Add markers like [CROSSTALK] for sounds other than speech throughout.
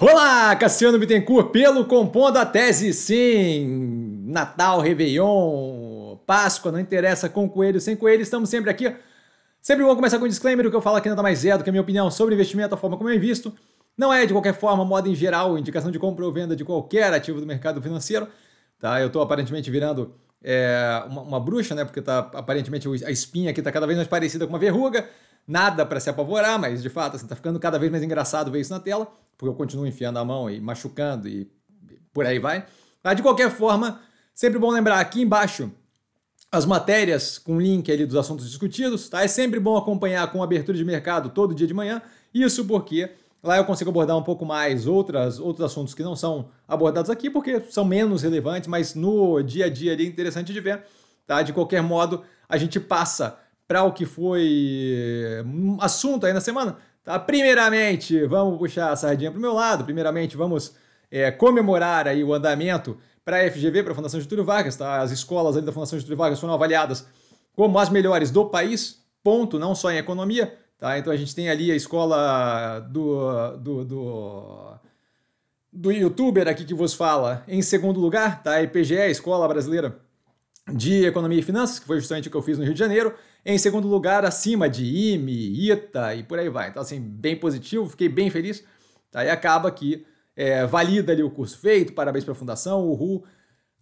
Olá, Cassiano Bittencourt, pelo Compondo a Tese, sim! Natal, Réveillon, Páscoa, não interessa, com coelho, sem coelho, estamos sempre aqui. Sempre bom começar com um disclaimer, o que eu falo aqui nada mais é do que a minha opinião sobre investimento, a forma como eu invisto. Não é, de qualquer forma, moda em geral, indicação de compra ou venda de qualquer ativo do mercado financeiro. Tá? Eu estou aparentemente virando é, uma, uma, bruxa, né? Porque tá, aparentemente a espinha aqui está cada vez mais parecida com uma verruga. Nada para se apavorar, mas de fato, assim, tá ficando cada vez mais engraçado ver isso na tela porque eu continuo enfiando a mão e machucando e por aí vai. Mas de qualquer forma, sempre bom lembrar aqui embaixo as matérias com link ali dos assuntos discutidos, tá? É sempre bom acompanhar com abertura de mercado todo dia de manhã. Isso porque lá eu consigo abordar um pouco mais outras, outros assuntos que não são abordados aqui, porque são menos relevantes, mas no dia a dia ali é interessante de ver, tá? De qualquer modo, a gente passa para o que foi um assunto aí na semana. Tá? Primeiramente, vamos puxar a sardinha para o meu lado. Primeiramente, vamos é, comemorar aí o andamento para a FGV, para a Fundação Getúlio Vargas. Tá? As escolas da Fundação Getúlio Vargas foram avaliadas como as melhores do país, ponto, não só em economia. Tá? Então a gente tem ali a escola do, do, do, do youtuber aqui que vos fala em segundo lugar, tá? a IPGE, a Escola Brasileira de Economia e Finanças, que foi justamente o que eu fiz no Rio de Janeiro. Em segundo lugar, acima de IME, ITA e por aí vai. Então, assim, bem positivo, fiquei bem feliz. Tá? E acaba que é, valida ali o curso feito, parabéns para a Fundação, uhul.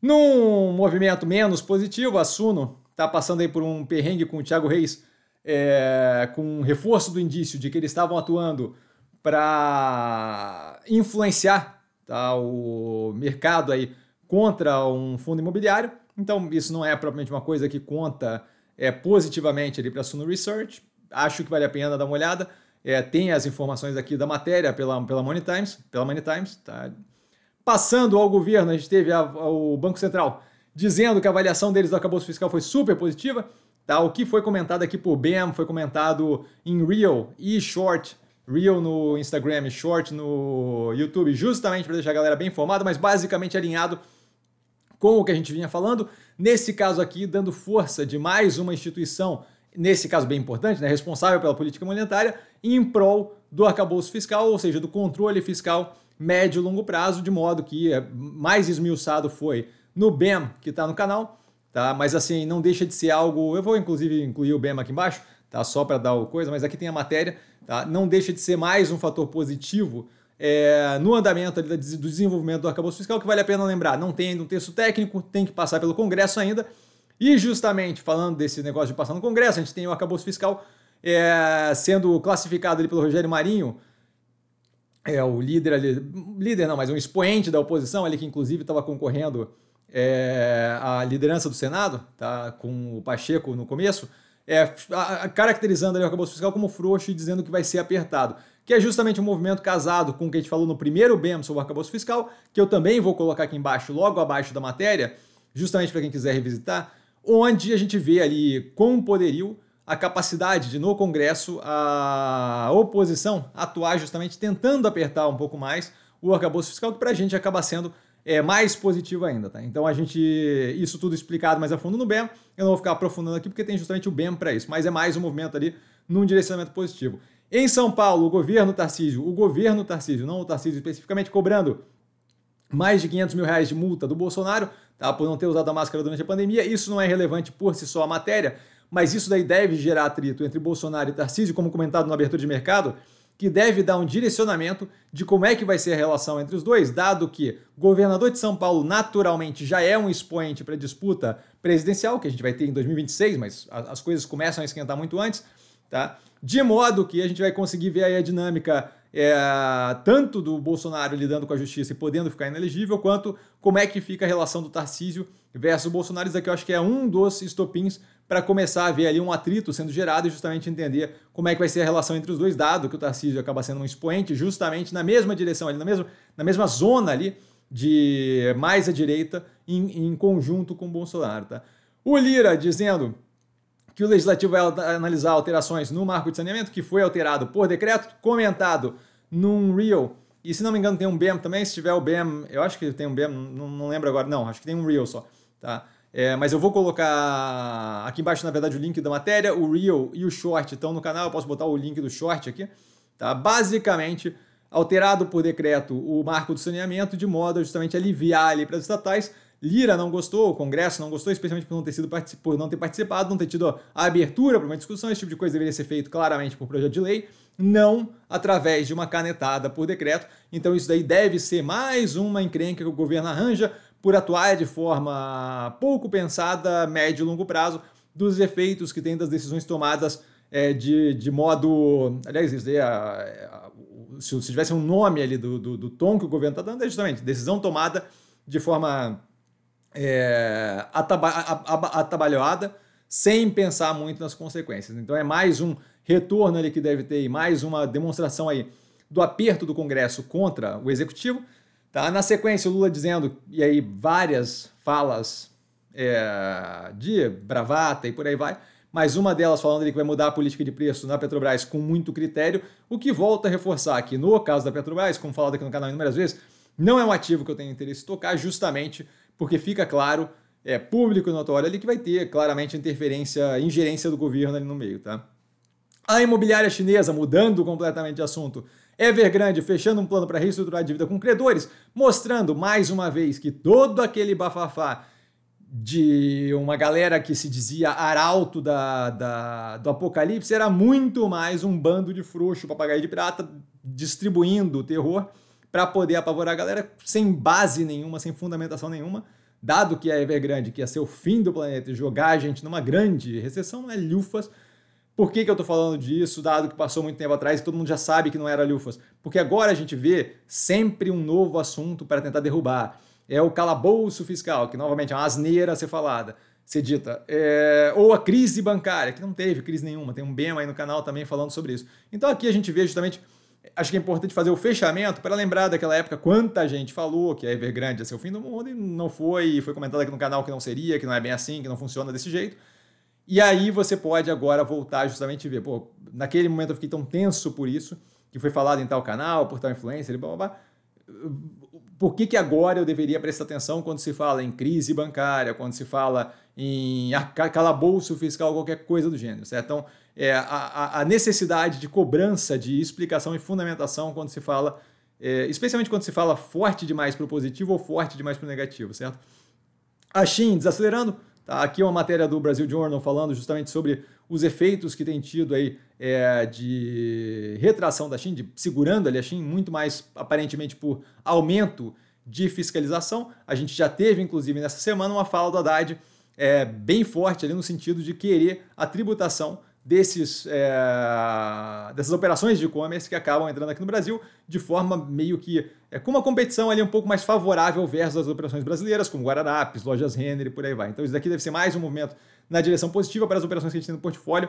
Num movimento menos positivo, a Suno está passando aí por um perrengue com o Thiago Reis, é, com um reforço do indício de que eles estavam atuando para influenciar tá, o mercado aí contra um fundo imobiliário. Então, isso não é propriamente uma coisa que conta é, positivamente ali para a Suno Research. Acho que vale a pena dar uma olhada. É, tem as informações aqui da matéria pela, pela Money Times. Pela Money Times tá? Passando ao governo, a gente teve a, a, o Banco Central dizendo que a avaliação deles do arcabouço fiscal foi super positiva. Tá? O que foi comentado aqui por BEM foi comentado em Real e Short. Real no Instagram, Short no YouTube, justamente para deixar a galera bem informada, mas basicamente alinhado com o que a gente vinha falando. Nesse caso aqui, dando força de mais uma instituição, nesse caso bem importante, né, responsável pela política monetária, em prol do arcabouço fiscal, ou seja, do controle fiscal médio e longo prazo, de modo que é, mais esmiuçado foi no BEM, que está no canal, tá? Mas assim, não deixa de ser algo. Eu vou inclusive incluir o BEM aqui embaixo, tá? Só para dar o coisa, mas aqui tem a matéria, tá? Não deixa de ser mais um fator positivo é, no andamento do desenvolvimento do arcabouço fiscal, que vale a pena lembrar, não tem ainda um texto técnico, tem que passar pelo Congresso ainda. E justamente falando desse negócio de passar no Congresso, a gente tem o arcabouço fiscal é, sendo classificado ali pelo Rogério Marinho, é o líder ali, líder não, mas um expoente da oposição, ali que inclusive estava concorrendo é, à liderança do Senado, tá, com o Pacheco no começo, é, caracterizando ali o arcabouço fiscal como frouxo e dizendo que vai ser apertado que é justamente um movimento casado com o que a gente falou no primeiro BEM sobre o arcabouço fiscal, que eu também vou colocar aqui embaixo, logo abaixo da matéria, justamente para quem quiser revisitar, onde a gente vê ali com poderio a capacidade de, no Congresso, a oposição atuar justamente tentando apertar um pouco mais o arcabouço fiscal, que para a gente acaba sendo é, mais positivo ainda. Tá? Então a gente. Isso tudo explicado mais a fundo no BEM. Eu não vou ficar aprofundando aqui porque tem justamente o BEM para isso, mas é mais um movimento ali num direcionamento positivo. Em São Paulo, o governo Tarcísio, o governo Tarcísio, não o Tarcísio especificamente, cobrando mais de 500 mil reais de multa do Bolsonaro, tá, por não ter usado a máscara durante a pandemia. Isso não é relevante por si só a matéria, mas isso daí deve gerar atrito entre Bolsonaro e Tarcísio, como comentado na abertura de mercado, que deve dar um direcionamento de como é que vai ser a relação entre os dois, dado que governador de São Paulo naturalmente já é um expoente para a disputa presidencial, que a gente vai ter em 2026, mas as coisas começam a esquentar muito antes, tá? de modo que a gente vai conseguir ver aí a dinâmica é, tanto do Bolsonaro lidando com a justiça e podendo ficar inelegível, quanto como é que fica a relação do Tarcísio versus o Bolsonaro. Isso aqui eu acho que é um dos estopins para começar a ver ali um atrito sendo gerado e justamente entender como é que vai ser a relação entre os dois, dado que o Tarcísio acaba sendo um expoente justamente na mesma direção, ali, na, mesma, na mesma zona ali de mais à direita em, em conjunto com o Bolsonaro. Tá? O Lira dizendo que o Legislativo vai analisar alterações no marco de saneamento, que foi alterado por decreto, comentado num Real. E se não me engano, tem um BEM também. Se tiver o BEM, eu acho que tem um BEM, não, não lembro agora, não, acho que tem um Real só. Tá? É, mas eu vou colocar aqui embaixo, na verdade, o link da matéria. O Real e o Short estão no canal. Eu posso botar o link do Short aqui. Tá? Basicamente, alterado por decreto o marco do saneamento, de modo a justamente aliviar ali para as estatais. Lira não gostou, o Congresso não gostou, especialmente por não ter, sido, por não ter participado, não ter tido a abertura para uma discussão. Esse tipo de coisa deveria ser feito claramente por projeto de lei, não através de uma canetada por decreto. Então isso daí deve ser mais uma encrenca que o governo arranja por atuar de forma pouco pensada, médio e longo prazo, dos efeitos que tem das decisões tomadas é, de, de modo. Aliás, isso a, a, se, se tivesse um nome ali do, do, do tom que o governo está dando, é justamente decisão tomada de forma é, ataba, atabalhoada, sem pensar muito nas consequências. Então é mais um retorno ali que deve ter, mais uma demonstração aí do aperto do Congresso contra o Executivo. Tá? Na sequência, o Lula dizendo, e aí várias falas é, de bravata e por aí vai, mas uma delas falando que vai mudar a política de preço na Petrobras com muito critério, o que volta a reforçar que no caso da Petrobras, como falado aqui no canal inúmeras vezes, não é um ativo que eu tenho interesse em tocar, justamente porque fica claro, é público e notório ali que vai ter claramente interferência, ingerência do governo ali no meio, tá? A imobiliária chinesa, mudando completamente de assunto, Evergrande fechando um plano para reestruturar a dívida com credores, mostrando mais uma vez que todo aquele bafafá de uma galera que se dizia arauto da, da, do apocalipse era muito mais um bando de frouxo, papagaio de pirata, distribuindo terror para poder apavorar a galera sem base nenhuma, sem fundamentação nenhuma, dado que a Evergrande, que ia ser o fim do planeta e jogar a gente numa grande recessão, é lufas. Por que, que eu estou falando disso, dado que passou muito tempo atrás e todo mundo já sabe que não era lufas? Porque agora a gente vê sempre um novo assunto para tentar derrubar. É o calabouço fiscal, que novamente é uma asneira a ser falada ser dita. É, ou a crise bancária, que não teve crise nenhuma, tem um BEM aí no canal também falando sobre isso. Então aqui a gente vê justamente acho que é importante fazer o fechamento para lembrar daquela época quanta gente falou que a Evergrande ia ser o fim do mundo e não foi, e foi comentado aqui no canal que não seria, que não é bem assim, que não funciona desse jeito. E aí você pode agora voltar justamente e ver, pô, naquele momento eu fiquei tão tenso por isso, que foi falado em tal canal, por tal influencer, blá, blá, blá. Por que, que agora eu deveria prestar atenção quando se fala em crise bancária, quando se fala em calabouço fiscal, qualquer coisa do gênero, certo? Então, é, a, a, necessidade de cobrança, de explicação e fundamentação quando se fala, é, especialmente quando se fala forte demais para o positivo ou forte demais para o negativo, certo? A Shin desacelerando, tá? aqui é uma matéria do Brasil Journal falando justamente sobre os efeitos que tem tido aí é, de retração da Shin, de segurando ali a Shin muito mais aparentemente por aumento de fiscalização. A gente já teve, inclusive, nessa semana uma fala do Haddad é, bem forte ali no sentido de querer a tributação desses, é, dessas operações de e-commerce que acabam entrando aqui no Brasil de forma meio que é, com uma competição ali um pouco mais favorável versus as operações brasileiras, como Guararapes, Lojas Renner e por aí vai. Então isso daqui deve ser mais um movimento na direção positiva para as operações que a gente tem no portfólio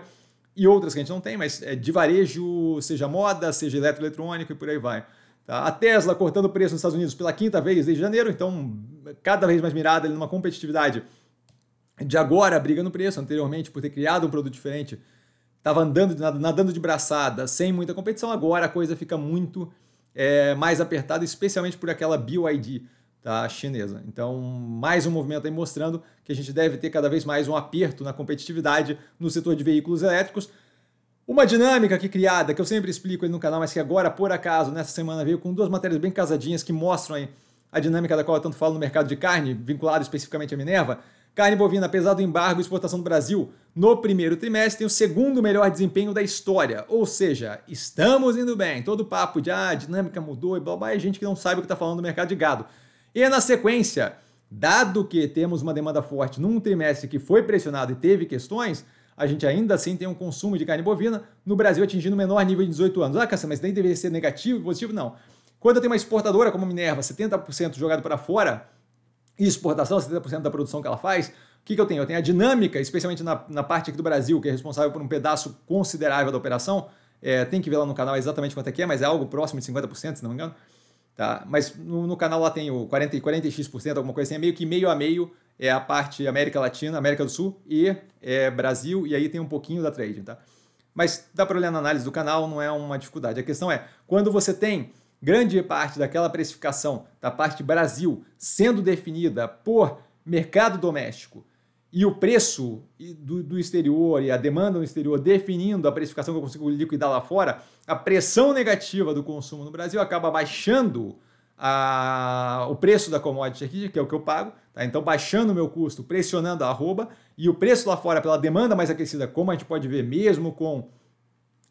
e outras que a gente não tem, mas é, de varejo, seja moda, seja eletroeletrônico e por aí vai. Tá? A Tesla cortando o preço nos Estados Unidos pela quinta vez desde janeiro, então cada vez mais mirada ali numa competitividade de agora briga no preço, anteriormente por ter criado um produto diferente estava andando, nadando de braçada, sem muita competição, agora a coisa fica muito é, mais apertada, especialmente por aquela BYD tá, chinesa. Então, mais um movimento aí mostrando que a gente deve ter cada vez mais um aperto na competitividade no setor de veículos elétricos. Uma dinâmica aqui criada, que eu sempre explico aí no canal, mas que agora, por acaso, nessa semana veio com duas matérias bem casadinhas que mostram aí a dinâmica da qual eu tanto falo no mercado de carne, vinculado especificamente à Minerva, Carne bovina, apesar do embargo e exportação do Brasil, no primeiro trimestre tem o segundo melhor desempenho da história. Ou seja, estamos indo bem. Todo papo de ah, dinâmica mudou e blá blá, é gente que não sabe o que está falando do mercado de gado. E na sequência, dado que temos uma demanda forte num trimestre que foi pressionado e teve questões, a gente ainda assim tem um consumo de carne bovina no Brasil atingindo o menor nível de 18 anos. Ah, Cassa, mas nem deveria ser negativo, positivo? Não. Quando tenho uma exportadora como Minerva, 70% jogado para fora, e exportação, 70% da produção que ela faz, o que, que eu tenho? Eu tenho a dinâmica, especialmente na, na parte aqui do Brasil, que é responsável por um pedaço considerável da operação. É, tem que ver lá no canal exatamente quanto é que é, mas é algo próximo de 50%, se não me engano. Tá? Mas no, no canal lá tem o 40 e 40x%, alguma coisa assim, é meio que meio a meio é a parte América Latina, América do Sul e é, Brasil, e aí tem um pouquinho da trading, tá? Mas dá para olhar na análise do canal, não é uma dificuldade. A questão é, quando você tem grande parte daquela precificação da parte Brasil sendo definida por mercado doméstico e o preço do, do, exterior e a demanda no exterior definindo a precificação que eu consigo liquidar lá fora, a pressão negativa do consumo no Brasil acaba baixando a, o preço da commodity aqui, que é o que eu pago, tá? então baixando o meu custo, pressionando a arroba, e o preço lá fora pela demanda mais aquecida, como a gente pode ver mesmo com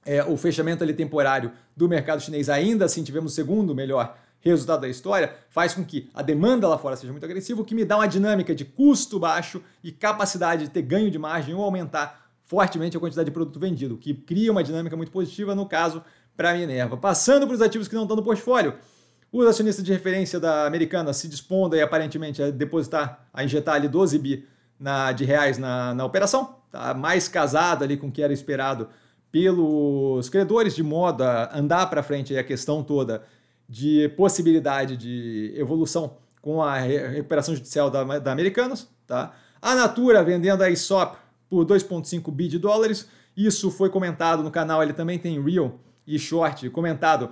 é, o fechamento ali temporário do mercado chinês, ainda assim tivemos o segundo melhor resultado da história, faz com que a demanda lá fora seja muito agressiva, o que me dá uma dinâmica de custo baixo e capacidade de ter ganho de margem ou aumentar fortemente a quantidade de produto vendido, que cria uma dinâmica muito positiva, no caso, para a Minerva. Passando para os ativos que não estão no portfólio, os acionistas de referência da americana se dispondo aí, aparentemente a depositar, a injetar ali 12 bi na, de reais na, na operação, tá mais casada ali com o que era esperado pelos credores, de modo a andar para frente a questão toda de possibilidade de evolução com a recuperação judicial da, da Americanas. Tá? A Natura vendendo a ISOP por 2,5 bi de dólares. Isso foi comentado no canal, ele também tem Real e Short comentado,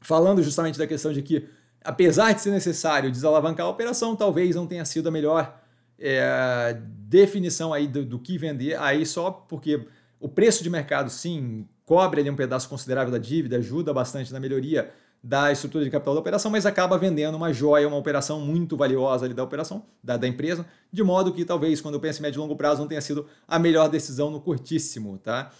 falando justamente da questão de que, apesar de ser necessário desalavancar a operação, talvez não tenha sido a melhor é, definição aí do, do, que vender aí só porque o preço de mercado, sim, cobre ali um pedaço considerável da dívida, ajuda bastante na melhoria da estrutura de capital da operação, mas acaba vendendo uma joia, uma operação muito valiosa ali da operação, da, da empresa, de modo que talvez, quando eu penso em médio e longo prazo, não tenha sido a melhor decisão no curtíssimo, tá?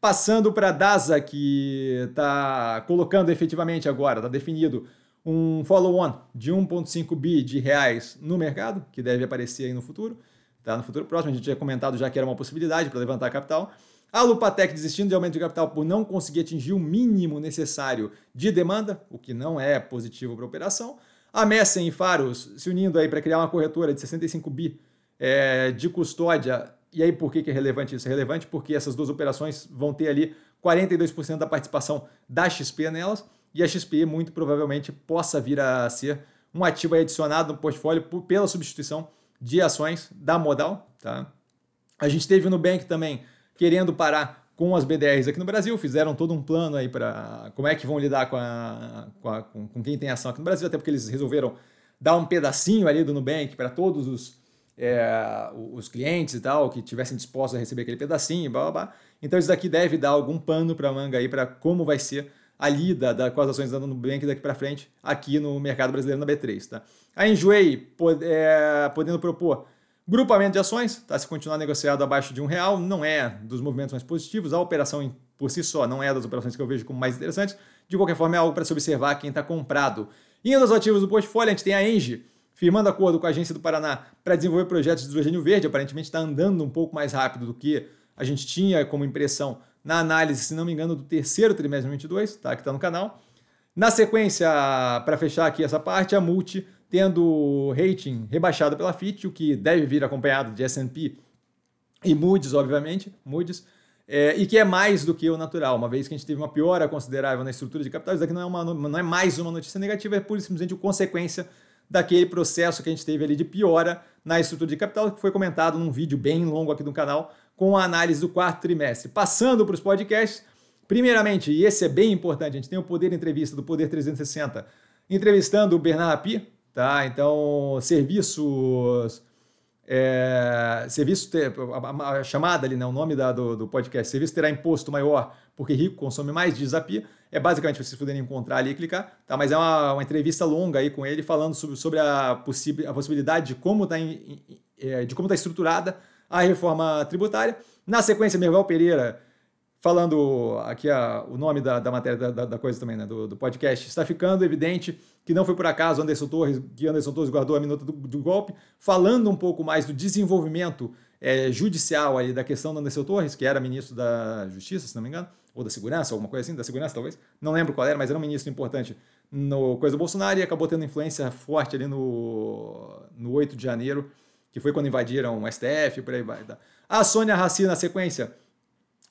Passando para a DASA, que está colocando efetivamente agora, está definido um follow-on de 1,5 bi de reais no mercado, que deve aparecer aí no futuro, tá? No futuro próximo, a gente tinha comentado já que era uma possibilidade para levantar capital. A Lupatec desistindo de aumento de capital por não conseguir atingir o mínimo necessário de demanda, o que não é positivo para a operação. A Messen e Faros se unindo aí para criar uma corretora de 65 bi é, de custódia. E aí por que, que é relevante isso? É relevante porque essas duas operações vão ter ali 42% da participação da XP nelas e a XP muito provavelmente possa vir a ser um ativo adicionado no portfólio por, pela substituição de ações da Modal. Tá? A gente teve no Nubank também querendo parar com as BDRs aqui no Brasil, fizeram todo um plano aí para como é que vão lidar com, a, com, a, com, com, quem tem ação aqui no Brasil, até porque eles resolveram dar um pedacinho ali do Nubank para todos os, é, os clientes e tal, que tivessem dispostos a receber aquele pedacinho, blá, blá, blá. Então isso daqui deve dar algum pano para a manga aí para como vai ser a lida da, com as ações da Nubank daqui para frente aqui no mercado brasileiro na B3. Tá? A Enjoei pod, é, podendo propor Grupamento de ações, tá? se continuar negociado abaixo de um real, não é dos movimentos mais positivos. A operação por si só não é das operações que eu vejo como mais interessantes. De qualquer forma, é algo para se observar quem está comprado. Indo aos ativos do portfólio, a gente tem a Engie, firmando acordo com a Agência do Paraná para desenvolver projetos de hidrogênio verde. Aparentemente está andando um pouco mais rápido do que a gente tinha como impressão na análise, se não me engano, do terceiro trimestre de 2022, tá? que está no canal. Na sequência, para fechar aqui essa parte, a Multi tendo rating rebaixado pela Fitch, o que deve vir acompanhado de S&P e Moody's, obviamente, Moody's, é, e que é mais do que o natural, uma vez que a gente teve uma piora considerável na estrutura de capital, isso daqui não é, uma, não é mais uma notícia negativa, é pura e simplesmente consequência daquele processo que a gente teve ali de piora na estrutura de capital, que foi comentado num vídeo bem longo aqui do canal, com a análise do quarto trimestre. Passando para os podcasts, primeiramente, e esse é bem importante, a gente tem o Poder Entrevista do Poder 360, entrevistando o Bernard Rapi, Tá? Então, serviços. É, serviço ter, a, a, chamada ali, né, o nome da, do, do podcast, serviço terá imposto maior porque rico consome mais, diz a Pia. É basicamente vocês puderem encontrar ali e clicar, tá? Mas é uma, uma entrevista longa aí com ele falando sobre, sobre a, possi a possibilidade de como está é, de como tá estruturada a reforma tributária. Na sequência, Merval Pereira falando aqui a, o nome da, da matéria da, da, coisa também, né, do, do, podcast, está ficando evidente que não foi por acaso Anderson Torres, que Anderson Torres guardou a minuta do, do golpe, falando um pouco mais do desenvolvimento é, judicial ali da questão do Anderson Torres, que era ministro da Justiça, se não me engano, ou da Segurança, alguma coisa assim, da Segurança talvez, não lembro qual era, mas era um ministro importante no coisa do Bolsonaro e acabou tendo influência forte ali no, no 8 de janeiro, que foi quando invadiram o STF, por aí vai. Tá? A Sônia Raci, na sequência,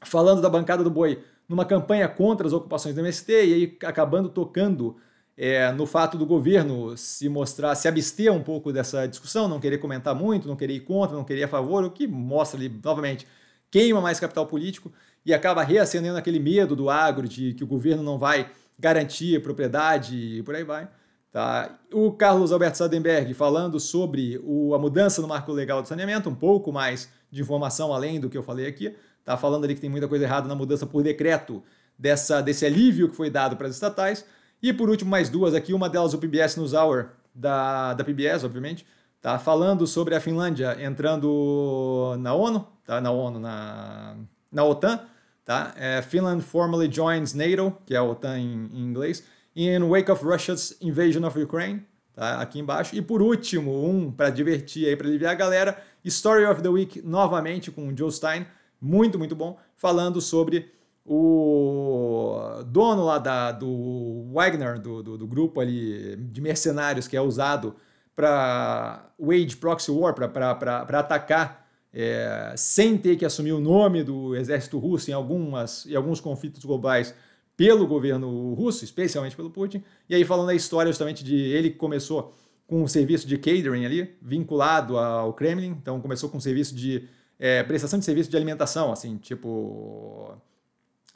falando da bancada do boi numa campanha contra as ocupações do MST e aí acabando tocando é, no fato do governo se mostrar, se abster um pouco dessa discussão, não querer comentar muito, não querer ir contra, não querer ir a favor, o que mostra ali, novamente, queima mais capital político e acaba reacendendo aquele medo do agro de que o governo não vai garantir propriedade e por aí vai. Tá? O Carlos Alberto Sadenberg falando sobre o, a mudança no marco legal do saneamento, um pouco mais de informação além do que eu falei aqui. Tá falando ali que tem muita coisa errada na mudança por decreto dessa, desse alívio que foi dado para as estatais. E por último, mais duas aqui, uma delas o PBS News Hour, da, da PBS, obviamente, tá falando sobre a Finlândia entrando na ONU, tá? na ONU, na, na OTAN, tá? É, Finland formally joins NATO, que é a OTAN em, em inglês, in wake of Russia's invasion of Ukraine, tá? Aqui embaixo. E por último, um para divertir aí, para aliviar a galera, Story of the Week novamente com o Joe Stein, muito, muito bom, falando sobre o dono lá da, do Wagner, do, do, do grupo ali de mercenários que é usado para wage proxy war, para atacar é, sem ter que assumir o nome do exército russo em, algumas, em alguns conflitos globais pelo governo russo, especialmente pelo Putin. E aí falando da história justamente de ele que começou com um serviço de catering ali, vinculado ao Kremlin, então começou com um serviço de é, prestação de serviço de alimentação, assim, tipo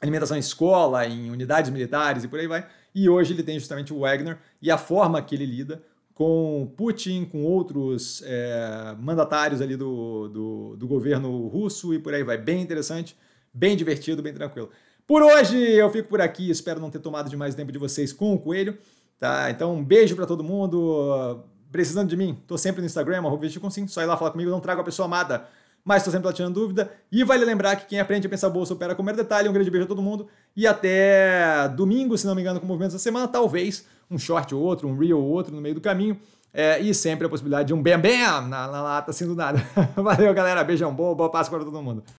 alimentação em escola, em unidades militares e por aí vai. E hoje ele tem justamente o Wagner e a forma que ele lida com Putin, com outros é, mandatários ali do, do, do, governo russo e por aí vai. Bem interessante, bem divertido, bem tranquilo. Por hoje eu fico por aqui, espero não ter tomado demais tempo de vocês com o Coelho, tá? Então um beijo para todo mundo, precisando de mim, tô sempre no Instagram, arroba só ir lá falar comigo, não trago a pessoa amada mas estou sempre lá tirando dúvida. E vale lembrar que quem aprende a pensar bolsa opera com o mero detalhe. Um grande beijo a todo mundo. E até domingo, se não me engano, com movimentos da semana, talvez um short ou outro, um reel ou outro no meio do caminho. É, e sempre a possibilidade de um bam na, na lata assim do nada. [LAUGHS] Valeu, galera. Beijão bom, boa Páscoa para todo mundo.